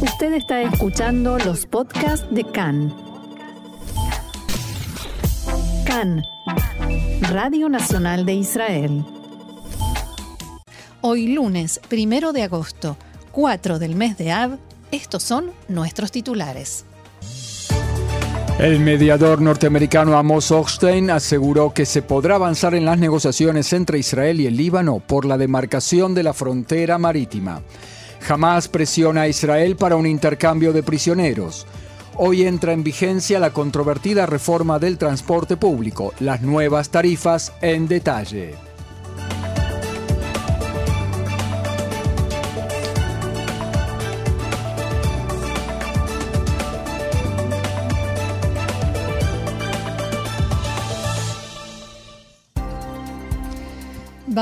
Usted está escuchando los podcasts de CAN. CAN, Radio Nacional de Israel. Hoy lunes, primero de agosto, 4 del mes de Av, estos son nuestros titulares. El mediador norteamericano Amos Hochstein aseguró que se podrá avanzar en las negociaciones entre Israel y el Líbano por la demarcación de la frontera marítima. Jamás presiona a Israel para un intercambio de prisioneros. Hoy entra en vigencia la controvertida reforma del transporte público, las nuevas tarifas en detalle.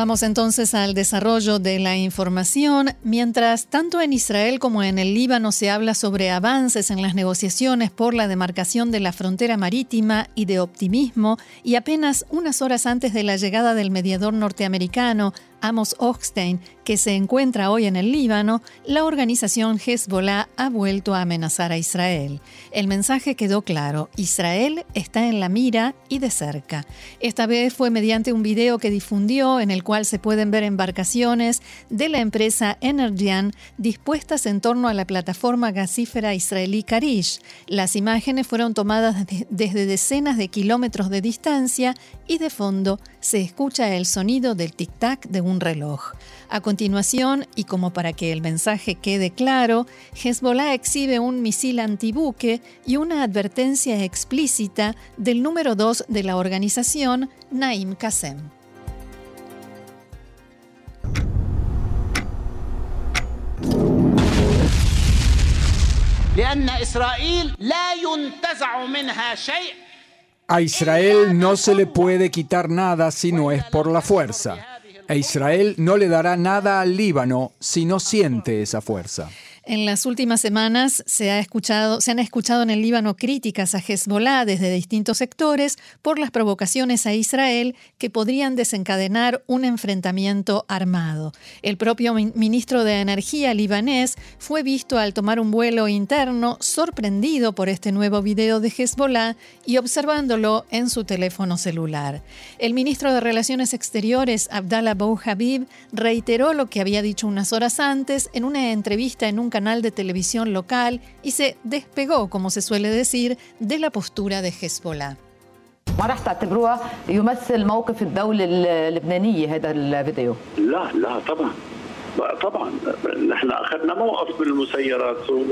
Vamos entonces al desarrollo de la información. Mientras tanto en Israel como en el Líbano se habla sobre avances en las negociaciones por la demarcación de la frontera marítima y de optimismo, y apenas unas horas antes de la llegada del mediador norteamericano Amos Hochstein, que se encuentra hoy en el Líbano, la organización Hezbollah ha vuelto a amenazar a Israel. El mensaje quedó claro, Israel está en la mira y de cerca. Esta vez fue mediante un video que difundió en el cual se pueden ver embarcaciones de la empresa Energian dispuestas en torno a la plataforma gasífera israelí Karish. Las imágenes fueron tomadas desde decenas de kilómetros de distancia y de fondo se escucha el sonido del tic-tac de un reloj. A continuación, y como para que el mensaje quede claro, Hezbollah exhibe un misil antibuque y una advertencia explícita del número 2 de la organización, Naim Qasem. A Israel no se le puede quitar nada si no es por la fuerza. A Israel no le dará nada al Líbano si no siente esa fuerza. En las últimas semanas se, ha escuchado, se han escuchado en el Líbano críticas a Hezbollah desde distintos sectores por las provocaciones a Israel que podrían desencadenar un enfrentamiento armado. El propio ministro de Energía libanés fue visto al tomar un vuelo interno sorprendido por este nuevo video de Hezbollah y observándolo en su teléfono celular. El ministro de Relaciones Exteriores, Abdallah Bou Habib, reiteró lo que había dicho unas horas antes en una entrevista en un canal de televisión local y se despegó, como se suele decir, de la postura de Hezbollah.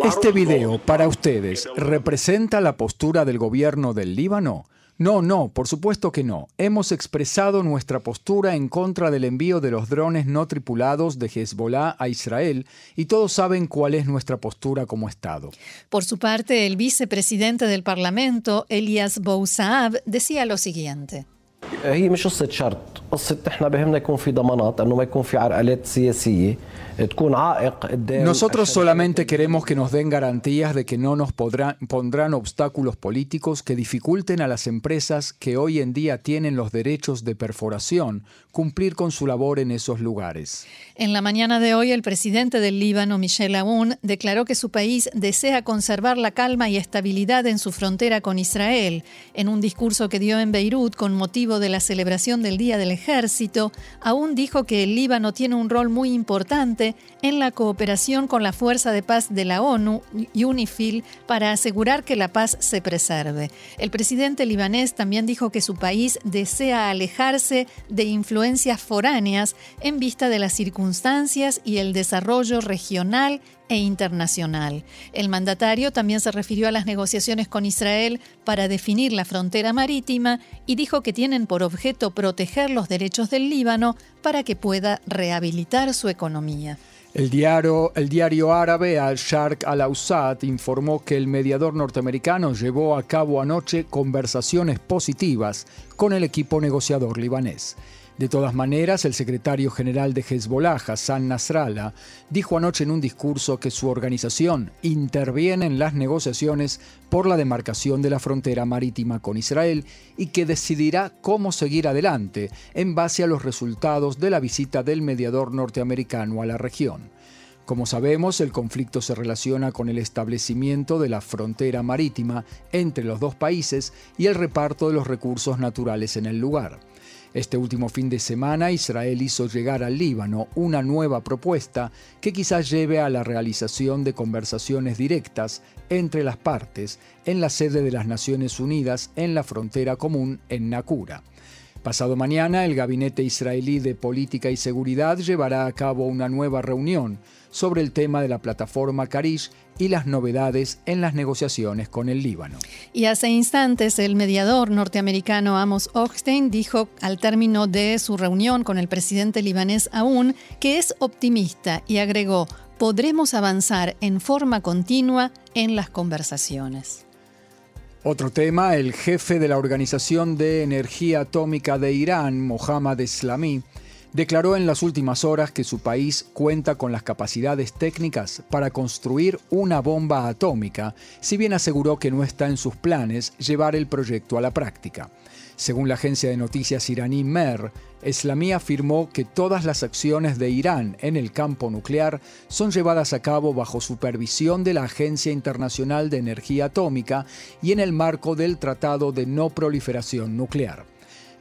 Este video para ustedes representa la postura del gobierno del Líbano. No, no, por supuesto que no. Hemos expresado nuestra postura en contra del envío de los drones no tripulados de Hezbollah a Israel y todos saben cuál es nuestra postura como Estado. Por su parte, el vicepresidente del Parlamento, Elias Bousaab, decía lo siguiente. Nosotros solamente queremos que nos den garantías de que no nos pondrán obstáculos políticos que dificulten a las empresas que hoy en día tienen los derechos de perforación cumplir con su labor en esos lugares. En la mañana de hoy, el presidente del Líbano, Michel Aoun, declaró que su país desea conservar la calma y estabilidad en su frontera con Israel. En un discurso que dio en Beirut con motivo de la celebración del Día del Ejército, Aoun dijo que el Líbano tiene un rol muy importante en la cooperación con la Fuerza de Paz de la ONU, UNIFIL, para asegurar que la paz se preserve. El presidente libanés también dijo que su país desea alejarse de influencias foráneas en vista de las circunstancias y el desarrollo regional e internacional. El mandatario también se refirió a las negociaciones con Israel para definir la frontera marítima y dijo que tienen por objeto proteger los derechos del Líbano para que pueda rehabilitar su economía. El diario, el diario árabe Al-Sharq al-Awsat informó que el mediador norteamericano llevó a cabo anoche conversaciones positivas con el equipo negociador libanés. De todas maneras, el secretario general de Hezbollah, Hassan Nasrallah, dijo anoche en un discurso que su organización interviene en las negociaciones por la demarcación de la frontera marítima con Israel y que decidirá cómo seguir adelante en base a los resultados de la visita del mediador norteamericano a la región. Como sabemos, el conflicto se relaciona con el establecimiento de la frontera marítima entre los dos países y el reparto de los recursos naturales en el lugar. Este último fin de semana Israel hizo llegar al Líbano una nueva propuesta que quizás lleve a la realización de conversaciones directas entre las partes en la sede de las Naciones Unidas en la frontera común en Nakura. Pasado mañana, el Gabinete Israelí de Política y Seguridad llevará a cabo una nueva reunión sobre el tema de la plataforma Karish y las novedades en las negociaciones con el Líbano. Y hace instantes el mediador norteamericano Amos Hochstein dijo al término de su reunión con el presidente libanés Aoun que es optimista y agregó, podremos avanzar en forma continua en las conversaciones. Otro tema, el jefe de la Organización de Energía Atómica de Irán, Mohammad Eslami, declaró en las últimas horas que su país cuenta con las capacidades técnicas para construir una bomba atómica, si bien aseguró que no está en sus planes llevar el proyecto a la práctica. Según la agencia de noticias iraní MER, Eslamí afirmó que todas las acciones de Irán en el campo nuclear son llevadas a cabo bajo supervisión de la Agencia Internacional de Energía Atómica y en el marco del Tratado de No Proliferación Nuclear.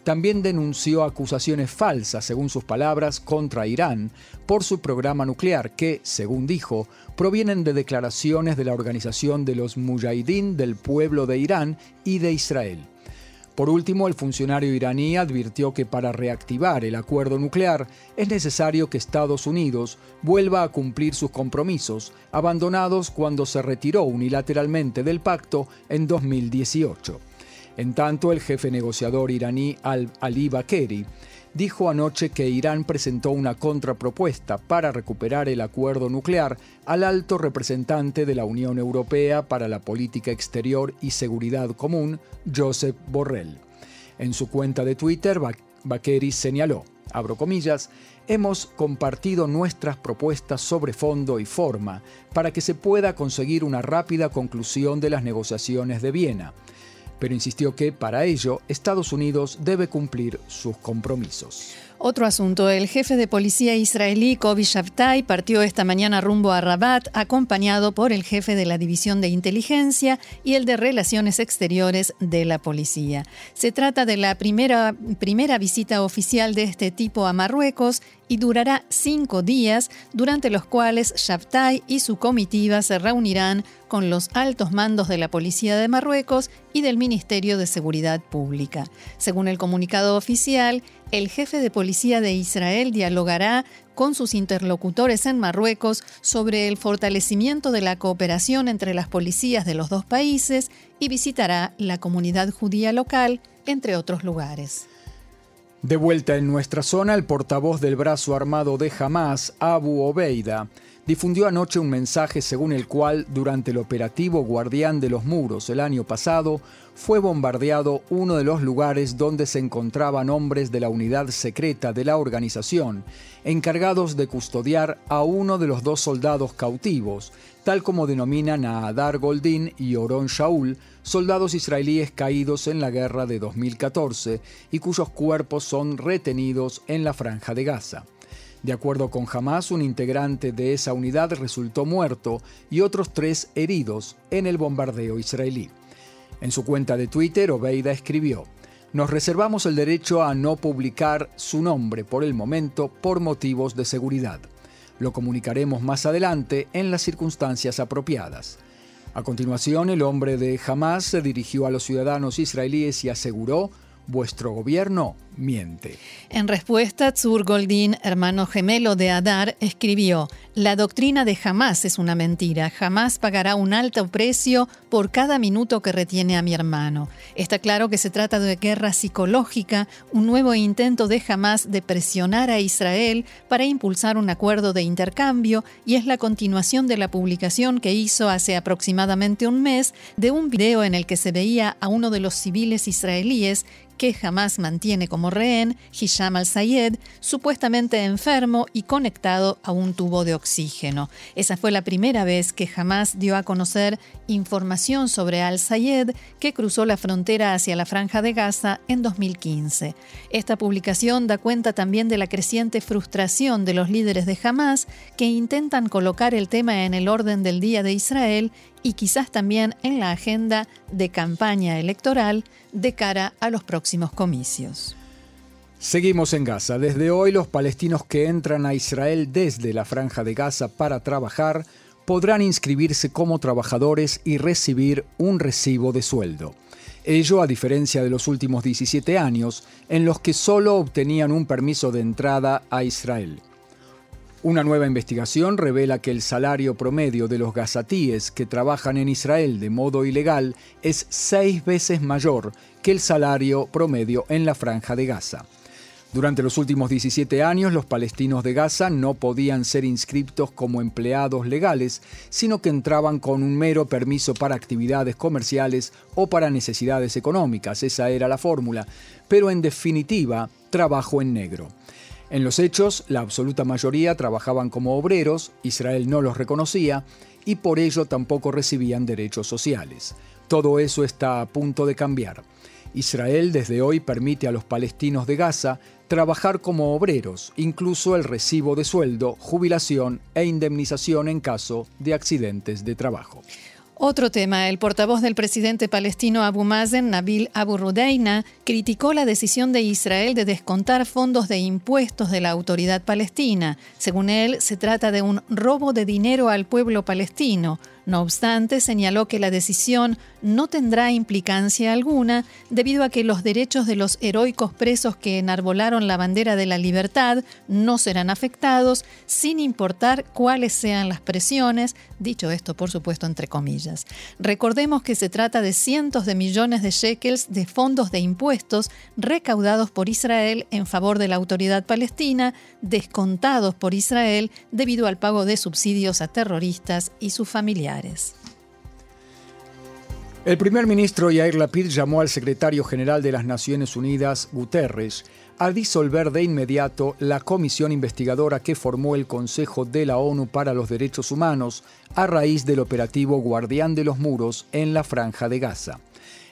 También denunció acusaciones falsas, según sus palabras, contra Irán por su programa nuclear que, según dijo, provienen de declaraciones de la Organización de los Mujahideen del Pueblo de Irán y de Israel. Por último, el funcionario iraní advirtió que para reactivar el acuerdo nuclear es necesario que Estados Unidos vuelva a cumplir sus compromisos, abandonados cuando se retiró unilateralmente del pacto en 2018. En tanto, el jefe negociador iraní Ali Bakeri dijo anoche que Irán presentó una contrapropuesta para recuperar el acuerdo nuclear al alto representante de la Unión Europea para la Política Exterior y Seguridad Común, Josep Borrell. En su cuenta de Twitter, Bakeri señaló, abro comillas, hemos compartido nuestras propuestas sobre fondo y forma para que se pueda conseguir una rápida conclusión de las negociaciones de Viena pero insistió que para ello Estados Unidos debe cumplir sus compromisos. Otro asunto, el jefe de policía israelí Kobi Shabtai partió esta mañana rumbo a Rabat acompañado por el jefe de la División de Inteligencia y el de Relaciones Exteriores de la policía. Se trata de la primera, primera visita oficial de este tipo a Marruecos y durará cinco días, durante los cuales Shabtai y su comitiva se reunirán con los altos mandos de la Policía de Marruecos y del Ministerio de Seguridad Pública. Según el comunicado oficial, el jefe de policía de Israel dialogará con sus interlocutores en Marruecos sobre el fortalecimiento de la cooperación entre las policías de los dos países y visitará la comunidad judía local, entre otros lugares. De vuelta en nuestra zona, el portavoz del brazo armado de Hamas, Abu Obeida, difundió anoche un mensaje según el cual, durante el operativo Guardián de los Muros el año pasado, fue bombardeado uno de los lugares donde se encontraban hombres de la unidad secreta de la organización, encargados de custodiar a uno de los dos soldados cautivos, tal como denominan a Adar Goldin y Oron Shaul, soldados israelíes caídos en la guerra de 2014 y cuyos cuerpos son retenidos en la franja de Gaza. De acuerdo con Hamas, un integrante de esa unidad resultó muerto y otros tres heridos en el bombardeo israelí. En su cuenta de Twitter, Obeida escribió, Nos reservamos el derecho a no publicar su nombre por el momento por motivos de seguridad. Lo comunicaremos más adelante en las circunstancias apropiadas. A continuación, el hombre de Hamas se dirigió a los ciudadanos israelíes y aseguró vuestro gobierno miente. En respuesta, Tzur Goldin, hermano gemelo de Adar, escribió, La doctrina de jamás es una mentira, jamás pagará un alto precio por cada minuto que retiene a mi hermano. Está claro que se trata de guerra psicológica, un nuevo intento de jamás de presionar a Israel para impulsar un acuerdo de intercambio y es la continuación de la publicación que hizo hace aproximadamente un mes de un video en el que se veía a uno de los civiles israelíes que jamás mantiene rehén, Hisham al-Sayed, supuestamente enfermo y conectado a un tubo de oxígeno. Esa fue la primera vez que jamás dio a conocer información sobre al-Sayed, que cruzó la frontera hacia la Franja de Gaza en 2015. Esta publicación da cuenta también de la creciente frustración de los líderes de Hamas que intentan colocar el tema en el orden del día de Israel y quizás también en la agenda de campaña electoral de cara a los próximos comicios. Seguimos en Gaza. Desde hoy los palestinos que entran a Israel desde la franja de Gaza para trabajar podrán inscribirse como trabajadores y recibir un recibo de sueldo. Ello a diferencia de los últimos 17 años, en los que solo obtenían un permiso de entrada a Israel. Una nueva investigación revela que el salario promedio de los gazatíes que trabajan en Israel de modo ilegal es seis veces mayor que el salario promedio en la franja de Gaza. Durante los últimos 17 años, los palestinos de Gaza no podían ser inscriptos como empleados legales, sino que entraban con un mero permiso para actividades comerciales o para necesidades económicas. Esa era la fórmula. Pero en definitiva, trabajo en negro. En los hechos, la absoluta mayoría trabajaban como obreros, Israel no los reconocía y por ello tampoco recibían derechos sociales. Todo eso está a punto de cambiar. Israel desde hoy permite a los palestinos de Gaza trabajar como obreros, incluso el recibo de sueldo, jubilación e indemnización en caso de accidentes de trabajo. Otro tema, el portavoz del presidente palestino Abu Mazen, Nabil Abu Rudeina, criticó la decisión de Israel de descontar fondos de impuestos de la autoridad palestina. Según él, se trata de un robo de dinero al pueblo palestino. No obstante, señaló que la decisión no tendrá implicancia alguna debido a que los derechos de los heroicos presos que enarbolaron la bandera de la libertad no serán afectados, sin importar cuáles sean las presiones, dicho esto por supuesto entre comillas. Recordemos que se trata de cientos de millones de shekels de fondos de impuestos recaudados por Israel en favor de la autoridad palestina, descontados por Israel debido al pago de subsidios a terroristas y sus familiares. El primer ministro Yair Lapid llamó al secretario general de las Naciones Unidas, Guterres, a disolver de inmediato la comisión investigadora que formó el Consejo de la ONU para los Derechos Humanos a raíz del operativo Guardián de los Muros en la Franja de Gaza.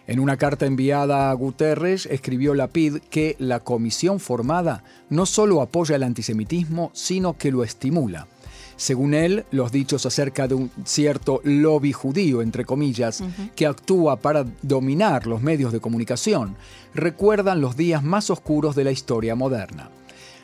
En una carta enviada a Guterres, escribió Lapid que la comisión formada no solo apoya el antisemitismo, sino que lo estimula. Según él, los dichos acerca de un cierto lobby judío, entre comillas, que actúa para dominar los medios de comunicación, recuerdan los días más oscuros de la historia moderna.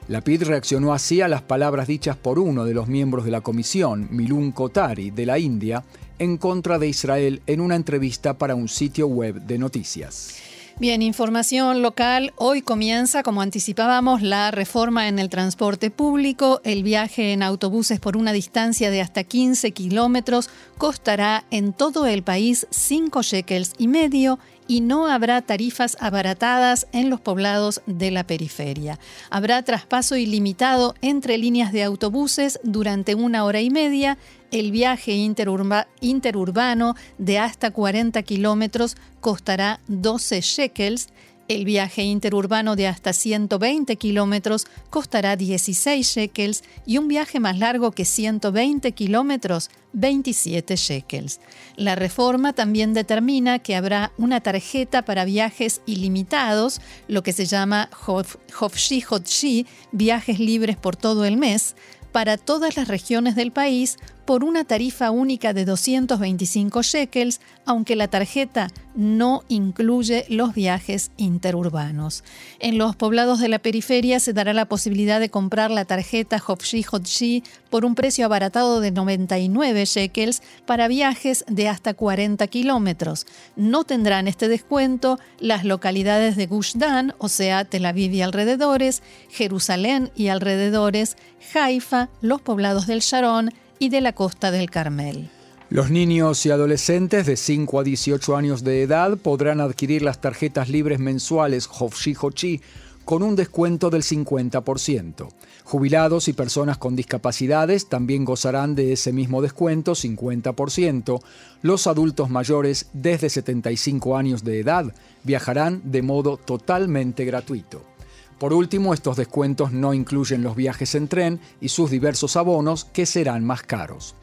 Lapid reaccionó así a las palabras dichas por uno de los miembros de la comisión, Milun Kotari, de la India, en contra de Israel en una entrevista para un sitio web de noticias. Bien, información local. Hoy comienza, como anticipábamos, la reforma en el transporte público. El viaje en autobuses por una distancia de hasta 15 kilómetros costará en todo el país 5 shekels y medio y no habrá tarifas abaratadas en los poblados de la periferia. Habrá traspaso ilimitado entre líneas de autobuses durante una hora y media. El viaje interurbano de hasta 40 kilómetros costará 12 shekels el viaje interurbano de hasta 120 kilómetros costará 16 shekels y un viaje más largo que 120 kilómetros 27 shekels. La reforma también determina que habrá una tarjeta para viajes ilimitados, lo que se llama Hofshi Hotshi, viajes libres por todo el mes, para todas las regiones del país por una tarifa única de 225 shekels, aunque la tarjeta no incluye los viajes interurbanos. En los poblados de la periferia se dará la posibilidad de comprar la tarjeta Hopshi Hotshi por un precio abaratado de 99 shekels para viajes de hasta 40 kilómetros. No tendrán este descuento las localidades de Gush Dan, o sea, Tel Aviv y alrededores, Jerusalén y alrededores, Haifa, los poblados del Sharon, y de la costa del Carmel. Los niños y adolescentes de 5 a 18 años de edad podrán adquirir las tarjetas libres mensuales Hofshi Hochi con un descuento del 50%. Jubilados y personas con discapacidades también gozarán de ese mismo descuento, 50%. Los adultos mayores desde 75 años de edad viajarán de modo totalmente gratuito. Por último, estos descuentos no incluyen los viajes en tren y sus diversos abonos que serán más caros.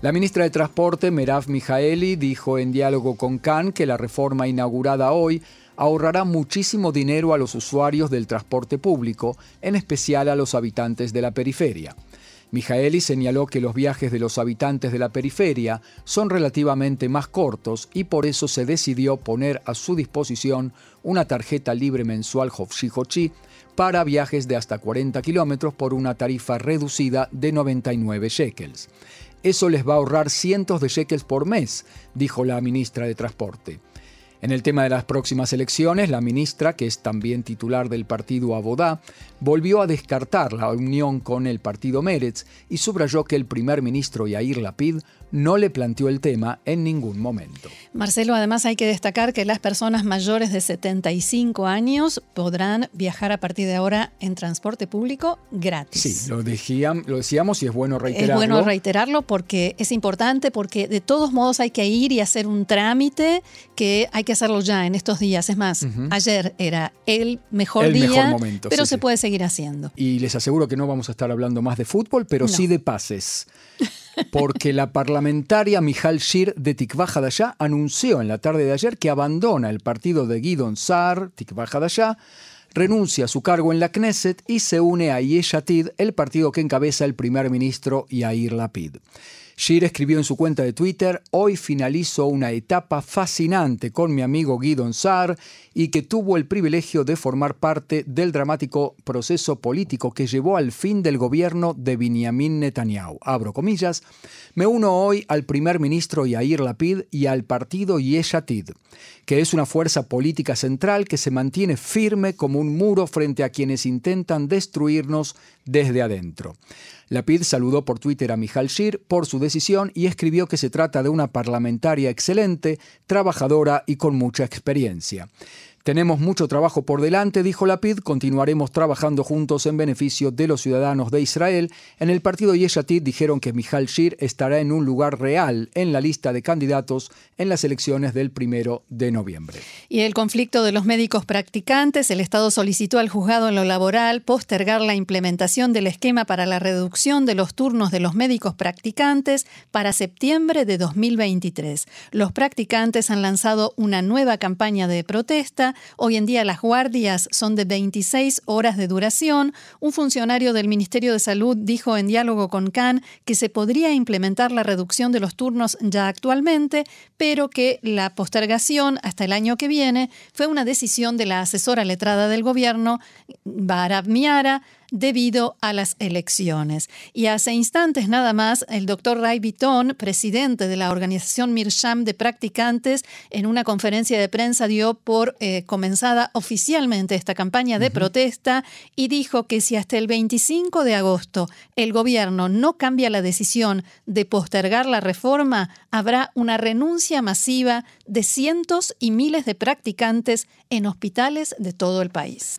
La ministra de Transporte, Merav Mijaeli, dijo en diálogo con Khan que la reforma inaugurada hoy ahorrará muchísimo dinero a los usuarios del transporte público, en especial a los habitantes de la periferia. Mijaeli señaló que los viajes de los habitantes de la periferia son relativamente más cortos y por eso se decidió poner a su disposición una tarjeta libre mensual Hofshi para viajes de hasta 40 kilómetros por una tarifa reducida de 99 shekels. Eso les va a ahorrar cientos de shekels por mes, dijo la ministra de Transporte. En el tema de las próximas elecciones, la ministra, que es también titular del partido Abodá, volvió a descartar la unión con el partido Meretz y subrayó que el primer ministro Yair Lapid no le planteó el tema en ningún momento. Marcelo, además hay que destacar que las personas mayores de 75 años podrán viajar a partir de ahora en transporte público gratis. Sí, lo, lo decíamos y es bueno reiterarlo. Es bueno reiterarlo porque es importante, porque de todos modos hay que ir y hacer un trámite que hay que hacerlo ya en estos días. Es más, ayer era el mejor día, momento, pero se puede seguir haciendo. Y les aseguro que no vamos a estar hablando más de fútbol, pero sí de pases. porque la parlamentaria Mijal Shir de Tikva Hadashah anunció en la tarde de ayer que abandona el partido de Guidon Sar, Tikva Hadashah, renuncia a su cargo en la Knesset y se une a Yeshatid, el partido que encabeza el primer ministro Yair Lapid. Shir escribió en su cuenta de Twitter, hoy finalizo una etapa fascinante con mi amigo Guido Sar y que tuvo el privilegio de formar parte del dramático proceso político que llevó al fin del gobierno de Benjamin Netanyahu. Abro comillas, me uno hoy al primer ministro Yair Lapid y al partido Yeshatid, que es una fuerza política central que se mantiene firme como un muro frente a quienes intentan destruirnos desde adentro. Lapid saludó por Twitter a Mijal Shir por su decisión y escribió que se trata de una parlamentaria excelente, trabajadora y con mucha experiencia. Tenemos mucho trabajo por delante, dijo Lapid, continuaremos trabajando juntos en beneficio de los ciudadanos de Israel. En el partido Yeshatid dijeron que Mijal Shir estará en un lugar real en la lista de candidatos en las elecciones del primero de noviembre. Y el conflicto de los médicos practicantes, el Estado solicitó al juzgado en lo laboral postergar la implementación del esquema para la reducción de los turnos de los médicos practicantes para septiembre de 2023. Los practicantes han lanzado una nueva campaña de protesta Hoy en día las guardias son de 26 horas de duración. Un funcionario del Ministerio de Salud dijo en diálogo con Khan que se podría implementar la reducción de los turnos ya actualmente, pero que la postergación hasta el año que viene fue una decisión de la asesora letrada del gobierno, Barab Miara, debido a las elecciones. Y hace instantes nada más, el doctor Ray Bitton, presidente de la organización Mirsham de practicantes, en una conferencia de prensa dio por eh, comenzada oficialmente esta campaña de protesta y dijo que si hasta el 25 de agosto el gobierno no cambia la decisión de postergar la reforma, habrá una renuncia masiva de cientos y miles de practicantes en hospitales de todo el país.